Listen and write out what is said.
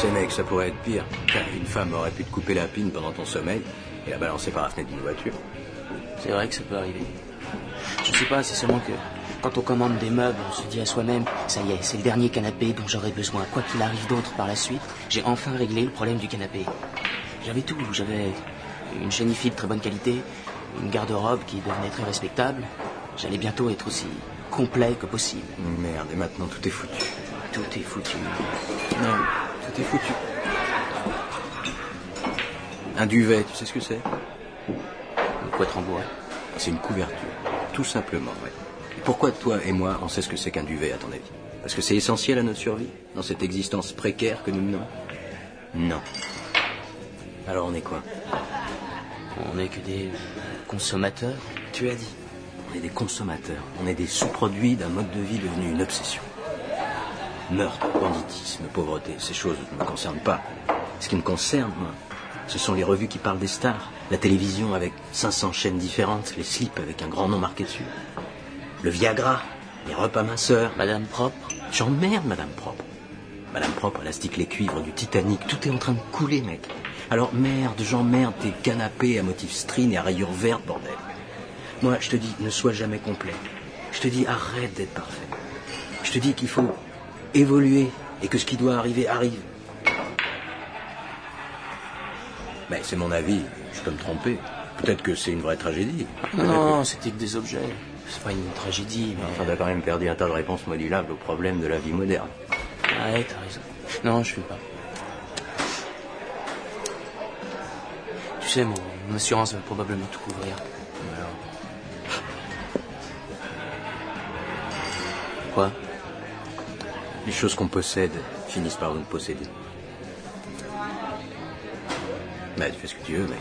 sais, mec, ça pourrait être pire. Une femme aurait pu te couper la pine pendant ton sommeil et la balancer par la fenêtre d'une voiture. C'est vrai que ça peut arriver. Je sais pas, c'est seulement que quand on commande des meubles, on se dit à soi-même, ça y est, c'est le dernier canapé dont j'aurai besoin. Quoi qu'il arrive d'autre par la suite, j'ai enfin réglé le problème du canapé. J'avais tout, j'avais une chaîne de très bonne qualité, une garde-robe qui devenait très respectable. J'allais bientôt être aussi complet que possible. Merde, et maintenant tout est foutu. Tout est foutu. Non, est foutu. Un duvet, tu sais ce que c'est? Poitre en bois. C'est une couverture. Tout simplement, ouais. Et pourquoi toi et moi, on sait ce que c'est qu'un duvet, à ton avis? Parce que c'est essentiel à notre survie Dans cette existence précaire que nous menons? Non. Alors on est quoi? On n'est que des consommateurs. Tu as dit. On est des consommateurs. On est des sous-produits d'un mode de vie devenu une obsession. Meurtre, banditisme, pauvreté, ces choses ne me concernent pas. Ce qui me concerne, moi, ce sont les revues qui parlent des stars, la télévision avec 500 chaînes différentes, les slips avec un grand nom marqué dessus, le Viagra, les repas minceurs. Madame propre J'emmerde Madame Propre. Madame Propre, élastique les cuivres du Titanic, tout est en train de couler, mec. Alors merde, j'emmerde tes canapés à motif string et à rayures vertes, bordel. Moi, je te dis, ne sois jamais complet. Je te dis, arrête d'être parfait. Je te dis qu'il faut évoluer et que ce qui doit arriver arrive. Mais c'est mon avis, je peux me tromper. Peut-être que c'est une vraie tragédie. Non, c'était que des objets. C'est pas une tragédie, mais... Enfin, t'as quand même perdu un tas de réponses modulables aux problèmes de la vie moderne. Ouais, t'as raison. Non, je fume pas. Tu sais, mon, mon assurance va probablement tout couvrir. Alors... Quoi? les choses qu'on possède finissent par nous posséder. Bah, tu fais ce que tu veux, mec.